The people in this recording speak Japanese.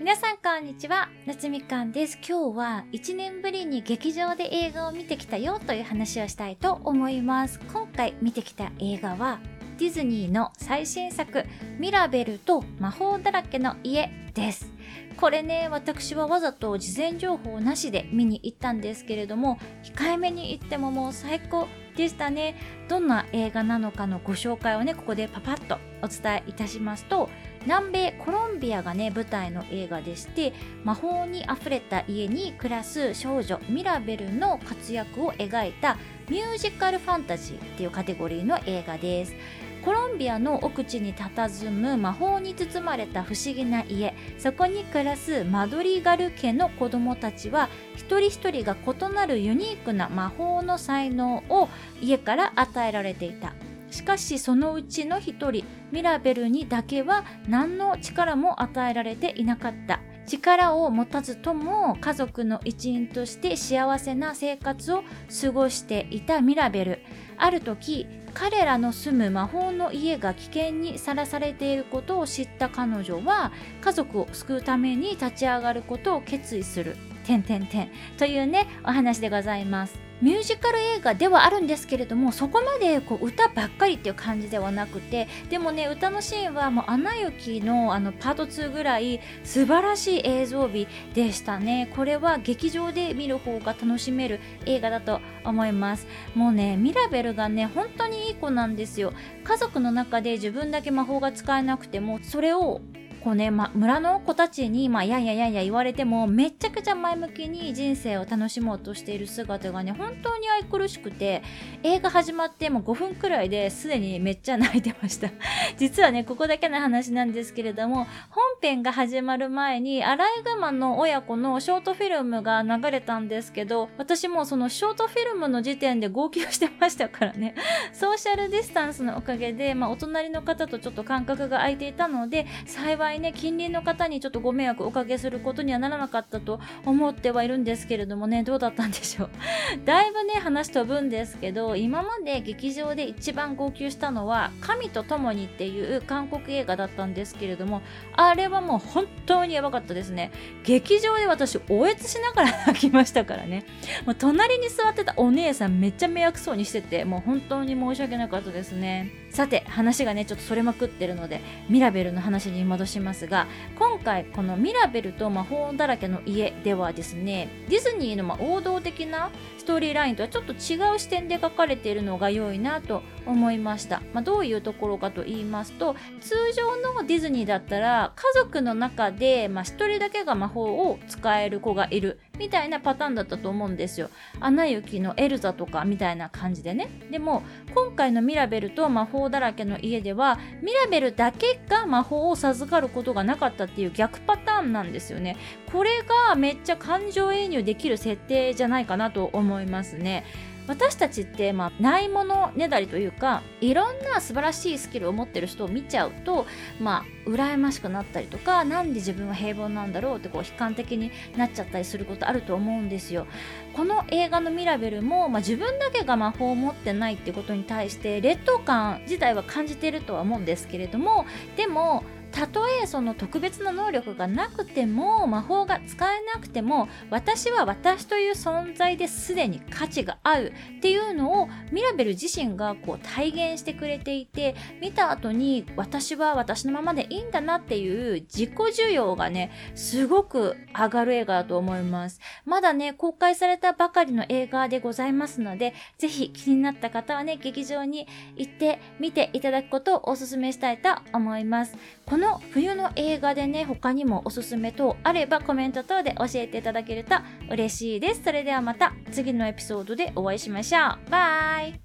皆さんこんにちは。夏みかんです。今日は1年ぶりに劇場で映画を見てきたよという話をしたいと思います。今回見てきた映画はディズニーの最新作ミラベルと魔法だらけの家です。これね私はわざと事前情報なしで見に行ったんですけれども控えめに言ってももう最高。でしたね。どんな映画なのかのご紹介をねここでパパッとお伝えいたしますと南米コロンビアがね舞台の映画でして魔法にあふれた家に暮らす少女ミラベルの活躍を描いたミュージカルファンタジーっていうカテゴリーの映画です。コロンビアの奥地に佇む魔法に包まれた不思議な家。そこに暮らすマドリガル家の子供たちは一人一人が異なるユニークな魔法の才能を家から与えられていた。しかしそのうちの一人ミラベルにだけは何の力も与えられていなかった。力を持たずとも家族の一員として幸せな生活を過ごしていたミラベル。ある時彼らの住む魔法の家が危険にさらされていることを知った彼女は家族を救うために立ち上がることを決意する。てんてんてんというねお話でございます。ミュージカル映画ではあるんですけれどもそこまでこう歌ばっかりっていう感じではなくてでもね歌のシーンはもう「アナ雪」のあのパート2ぐらい素晴らしい映像美でしたね。これは劇場で見る方が楽しめる映画だと思います。もうねミラベルがね本当にいい子なんですよ。家族の中で自分だけ魔法が使えなくてもそれをこうね、ま、村の子たちに、まあ、やんややんや言われても、めちゃくちゃ前向きに人生を楽しもうとしている姿がね、本当に愛くるしくて、映画始まっても5分くらいですでに めっちゃ泣いてました。実はね、ここだけの話なんですけれども、本編が始まる前に、アライグマの親子のショートフィルムが流れたんですけど、私もそのショートフィルムの時点で号泣してましたからね、ソーシャルディスタンスのおかげで、まあ、お隣の方とちょっと間隔が空いていたので、幸いね近隣の方にちょっとご迷惑おかけすることにはならなかったと思ってはいるんですけれどもねどうだったんでしょう。だいぶね話飛ぶんですけど今まで劇場で一番号泣したのは「神と共に」っていう韓国映画だったんですけれどもあれはもう本当にやばかったですね。劇場で私おえつしながら泣きましたからね。もう隣に座ってたお姉さんめっちゃ迷惑そうにしててもう本当に申し訳なかったですね。さて話がねちょっとそれまくってるのでミラベルの話に戻しますが今回このミラベルと魔法だらけの家ではですねディズニーのま王道的なストーリーラインとはちょっと違う視点で書かれているのが良いなと思いました、まあ、どういうところかと言いますと通常のディズニーだったら家族の中で、ま、1人だけが魔法を使える子がいる。みたいなパターンだったと思うんですよ。アナ雪のエルザとかみたいな感じでね。でも今回のミラベルと魔法だらけの家ではミラベルだけが魔法を授かることがなかったっていう逆パターンなんですよね。これがめっちゃ感情移入できる設定じゃないかなと思いますね。私たちって、まあ、ないものねだりというかいろんな素晴らしいスキルを持ってる人を見ちゃうとまあ羨ましくなったりとかなんで自分は平凡なんだろうってこう悲観的になっちゃったりすることあると思うんですよ。この映画のミラベルも、まあ、自分だけが魔法を持ってないってことに対して劣等感自体は感じているとは思うんですけれどもでもたとえその特別な能力がなくても魔法が使えなくても私は私という存在ですでに価値があるっていうのをミラベル自身がこう体現してくれていて見た後に私は私のままでいいんだなっていう自己需要がねすごく上がる映画だと思います。まだね公開されたばかりの映画でございますのでぜひ気になった方はね劇場に行って見ていただくことをお勧めしたいと思います。この冬の映画でね他にもおすすめ等あればコメント等で教えていただけると嬉しいです。それではまた次のエピソードでお会いしましょう。バイ。